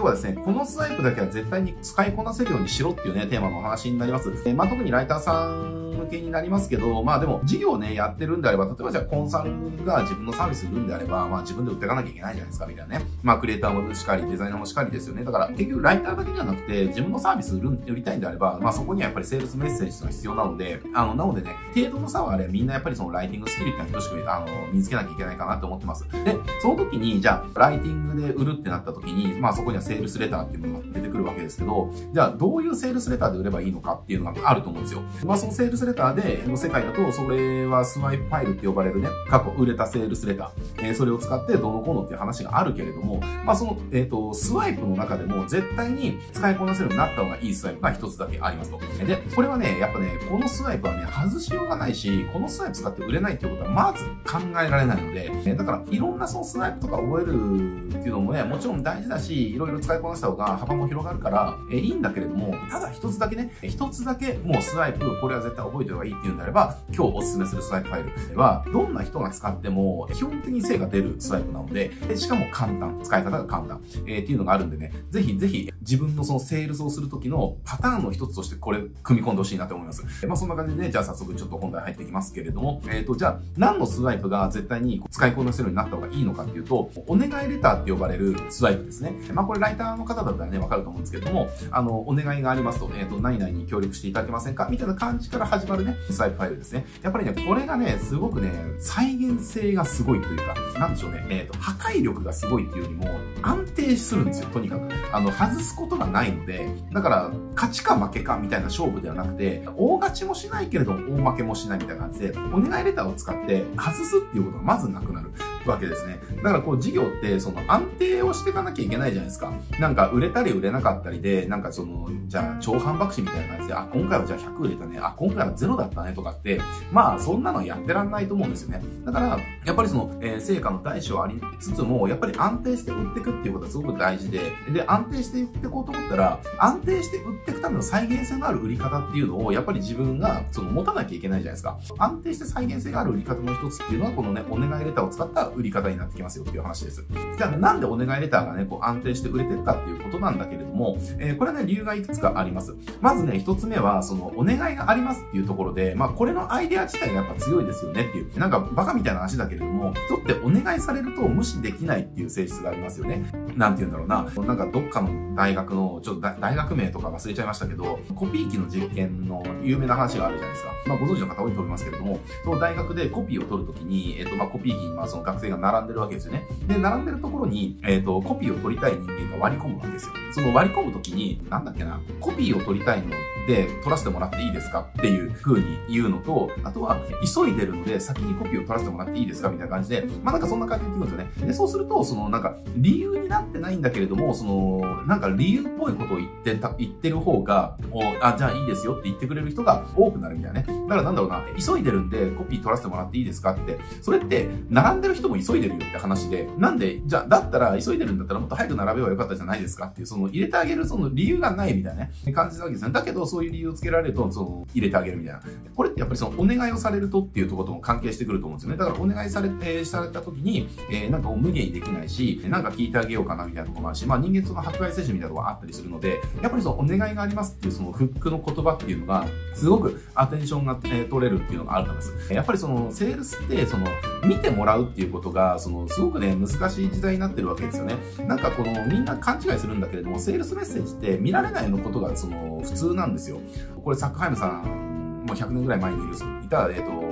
今日はですね、このスワイプだけは絶対に使いこなせるようにしろっていうね、テーマのお話になります。え、まあ、特にライターさん向けになりますけど、まあでも、事業ね、やってるんであれば、例えばじゃあコンサルが自分のサービス売るんであれば、まあ自分で売っていかなきゃいけないじゃないですか、みたいなね。まあクリエイターもしかり、デザイナーもしかりですよね。だから結局ライターだけじゃなくて、自分のサービス売る、売りたいんであれば、まあそこにはやっぱりセールスメッセージが必要なので、あの、なのでね、程度の差はあれ、みんなやっぱりそのライティングスキルってのは等しく、あの、身につけなきゃいけないかなと思ってます。で、その時に、じゃあ、ライティングで売るってなった時に、まあそこにはセールスレターっていうのが出てくるわけですけど、じゃあどういうセールスレターで売ればいいのかっていうのがあると思うんですよ。まあそのセールスレターで、の世界だと、それはスワイプファイルって呼ばれるね、過去売れたセールスレター、えー、それを使ってどうのこうのっていう話があるけれども、まあその、えっ、ー、と、スワイプの中でも絶対に使いこなせるようになった方がいいスワイプが一つだけありますと。で、これはね、やっぱね、このスワイプはね、外しようがないし、このスワイプ使って売れないっていうことはまず考えられないので、えだから、いろんなそのスワイプとか覚えるっていうのもね、もちろん大事だし、いろいろ使いこなした方が幅も広がるから、えいいんだけれども、ただ一つだけね、一つだけもうスワイプ、これは絶対覚えておいた方がいいっていうんであれば、今日おすすめするスワイプファイルは、どんな人が使っても、基本的に精が出るスワイプなので、しかも簡単、使い方が簡単、えー、っていうのがあるんでね、ぜひぜひ自分のそのセールスをするときのパターンの一つとしてこれ、組み込んでほしいなと思います。まあそんな感じでね、じゃあ早速ちょっと本題入っていきますけれども、えっ、ー、と、じゃあ何のスワイプが絶対に使いこなせるようになった方がいいのかっていうと、お願いレターって呼ばれるスワイプですね。まあこれライターの方だったらね、わかると思うんですけども、あの、お願いがありますと、えっ、ー、と、何々に協力していただけませんかみたいな感じから始まるね、スワイプファイルですね。やっぱりね、これがね、すごくね、再現性がすごいというか、なんでしょうね、えっ、ー、と、破壊力がすごいっていうよりも、安定するんですよ、とにかく。あの、外すことがないので、だから、勝ちか負けかみたいな勝負ではなくて、大勝ちもしないけれど、大負けもしないみたいな感じで、お願いレターを使って外すっていうことがまずなくなるわけですね。だからこう、事業って、その安定をしていかなきゃいけないじゃないですか。なんか、売れたり売れなかったりで、なんかその、じゃあ、超反爆死みたいな感じで、あ、今回はじゃあ100売れたね、あ、今回は0だったねとかって、まあ、そんなのやってらんないと思うんですよね。だから、やっぱりその、えー、成果の大小ありつつも、やっぱり安定して売っていくっていうことはすごく大事で、で、安定して売っていこうと思ったら、安定して売っていくための再現性のある売り方っていうのを、やっぱり自分が、その、持たなきゃいけないじゃないですか。安定して再現性がある売り方の一つっていうのは、このね、お願いレターを使った売り方になってきますよっていう話です。じゃあ、なんでお願いレターがね、こう安定して売れてるかっていうことなんだけれども、えー、これはね、理由がいくつかあります。まずね、一つ目は、その、お願いがありますっていうところで、まあ、これのアイデア自体がやっぱ強いですよねっていう。なんか、バカみたいな話だけれども、人ってお願いされると無視できないっていう性質がありますよね。なんて言うんだろうな。なんかどっかの大学の、ちょっと大学名とか忘れちゃいましたけど、コピー機の実験の有名な話があるじゃないですか。まあご存知の方多いと思いますけれども、その大学でコピーを取るときに、えっ、と、まあコピー機まあその学生が並んでるわけですよね。で、並んでるところに、えっ、と、コピーを取りたい人間が割り込むわけですよ。その割り込むときに、なんだっけな、コピーを取りたいので取らせてもらっていいですかっていう風に言うのと、あとは、急いでるので先にコピーを取らせてもらっていいですかみたいな感じで、まあなんかそんな感じで言ってくるんですよね。で、そうすると、そのなんか理由になってないんだけれども、その、なんか理由っぽいことを言ってた、言ってる方が、あ、じゃあいいですよって言ってくれる人が多くなるみたいなね。だからなんだろうな、急いでるんでコピー取らせてもらっていいですかって、それって、並んでる人も急いでるよって話で、なんで、じゃあ、だったら急いでるんだったらもっと早く並べばよかったじゃないですかっていう、その入れてあげるその理由がないみたいなね、感じなわけですね。だけど、そういう理由をつけられると、その、入れてあげるみたいな。これってやっぱりその、お願いをされるとっていうところとも関係してくると思うんですよね。だから、お願いされて、された時に、えー、なんか無限にできないし、なんか聞いてあげようかなみたいなところもあるし、まあ人間その迫害接種みたいなところがあったりするので、やっぱりその、お願いがありますっていうそのフックの言葉っていうのが、すごくアテンションが、え、取れるっていうのがあるからです。やっぱりその、セールスって、その、見てもらうっていうことが、その、すごくね、難しい時代になってるわけですよね。なんかこの、みんな勘違いするんだけれども、セールスメッセージって見られないのことが、その、普通なんですよ。これ、サックハイムさん、もう100年ぐらい前にいる、いた、えっ、と、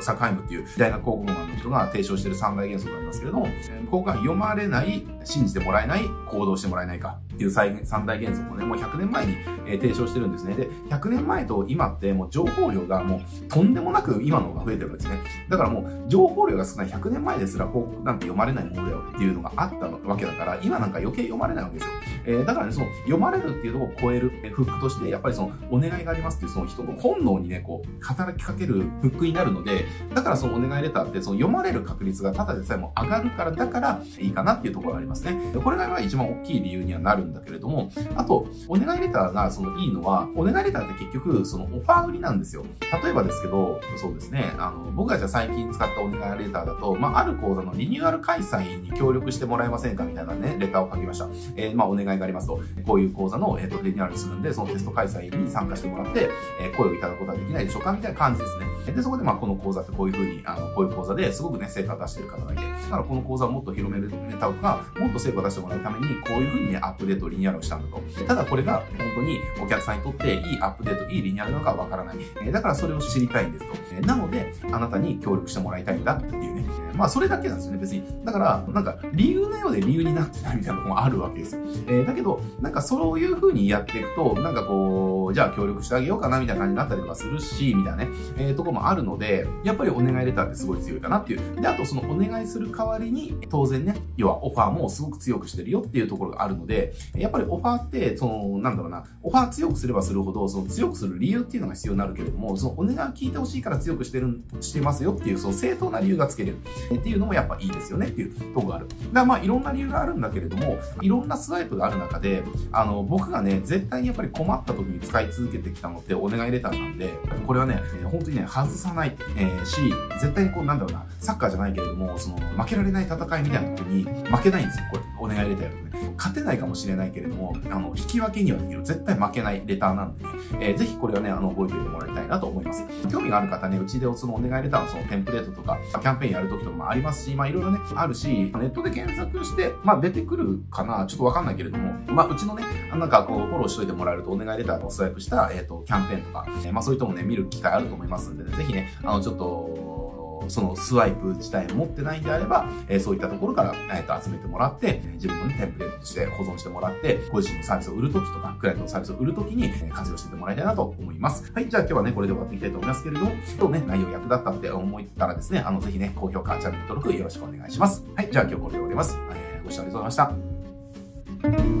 サックハイムっていう大学広告マンの人が提唱している三大原則がありますけれども、ここが読まれない、信じてもらえない、行動してもらえないかっていう三大原則をね、もう100年前に、え提唱してるんですね。で、100年前と今ってもう情報量がもうとんでもなく今の方が増えてるんですね。だからもう情報量が少ない100年前ですら広告なんて読まれないものだよっていうのがあったわけだから、今なんか余計読まれないわけですよ。えー、だからね、その読まれるっていうとこを超える、えフックとして、やっぱりそのお願いがありますっていうその人の本能にね、こう、働きかけるフックになるので、だからそのお願いレターってその読まれる確率がただでさえも上がるから、だからいいかなっていうところがありますね。これが一番大きい理由にはなるんだけれども、あと、お願いレターがそのいいのは、お願いレターって結局、そのオファー売りなんですよ。例えばですけど、そうですね、あの、僕がじゃあ最近使ったお願いレターだと、まあ、ある講座のリニューアル開催に協力してもらえませんかみたいなね、レターを書きました。えー、まあ、お願いがありますと、こういう講座の、えっ、ー、と、リニューアルするんで、そのテスト開催に参加してもらって、えー、声をいただくことはできないでしょうかみたいな感じですね。で、そこでまあ、この講座ってこういうふうに、あの、こういう講座ですごくね、成果を出してる方がいて、だからこの講座をもっと広めるネタとか、もっと成果を出してもらうために、こういうふうにね、アップデート、リニューアルをしたんだと。ただこれが本当にお客さんにとっていいアップデート、いいリニューアルなのかわからない。だからそれを知りたいんですと。なので、あなたに協力してもらいたいんだっていうね。まあそれだけなんですよね、別に。だから、なんか理由のようで理由になってないみたいなとこもあるわけですよ。えー、だけど、なんかそういう風にやっていくと、なんかこう、じゃあ協力してあげようかなみたいな感じになったりとかするし、みたいなね、えー、とこもあるので、やっぱりお願いレターってすごい強いかなっていう。で、あとそのお願いする代わりに、当然ね、要はオファーもすごく強くしてるよっていうところがあるので、やっぱりオファーって、その、なんだろうな、オファー強くすればするほど、その強くする理由っていうのが必要になるけれども、そのお願いを聞いてほしいから強くしてる、してますよっていう、その正当な理由がつけれるっていうのもやっぱいいですよねっていうとこがある。だからまあいろんな理由があるんだけれども、いろんなスワイプがある中で、あの、僕がね、絶対にやっぱり困った時に使い続けてきたのってお願いレターなんで、これはね、え、本当にね、外さない、えー、し、絶対にこう、なんだろうな、サッカーじゃないけれども、その、負けられない戦いみたいな時に、負けないんですよ、これ、お願いレターやるとね。勝てないかもしれないけれども、あの、引き分けにはできる。絶対負けないレターなんでね、えー、ぜひこれはね、あの、覚えておいてもらいたいなと思います。興味がある方ね、うちでおそのお願いレターのそのテンプレートとか、キャンペーンやる時とかもありますし、まあいろいろね、あるし、ネットで検索して、まあ出てくるかな、ちょっとわかんないけれども、まあうちのね、なんかこう、フォローしといてもらえるとお願いレターをスワイプした、えっ、ー、と、キャンペーンとか、えー、まあそういうともね、見る機会あると思いますんでね、ぜひね、あの、ちょっと、そのスワイプ自体を持ってないんであれば、えー、そういったところから、えー、と集めてもらって、自分の、ね、テンプレートとして保存してもらって、ご自身のサービスを売るときとか、クライアントのサービスを売るときに、えー、活用してもらいたいなと思います。はい、じゃあ今日はね、これで終わっていきたいと思いますけれども、今日ね、内容役立ったって思ったらですね、あの、ぜひね、高評価、チャンネル登録よろしくお願いします。はい、じゃあ今日これで終わります。えー、ご視聴ありがとうございました。